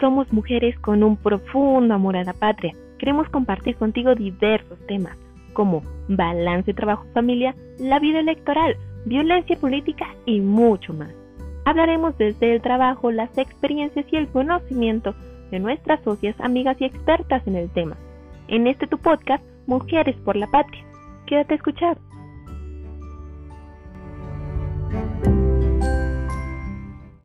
Somos mujeres con un profundo amor a la patria. Queremos compartir contigo diversos temas como balance trabajo-familia, la vida electoral, violencia política y mucho más. Hablaremos desde el trabajo, las experiencias y el conocimiento de nuestras socias, amigas y expertas en el tema. En este tu podcast, Mujeres por la Patria. Quédate a escuchar.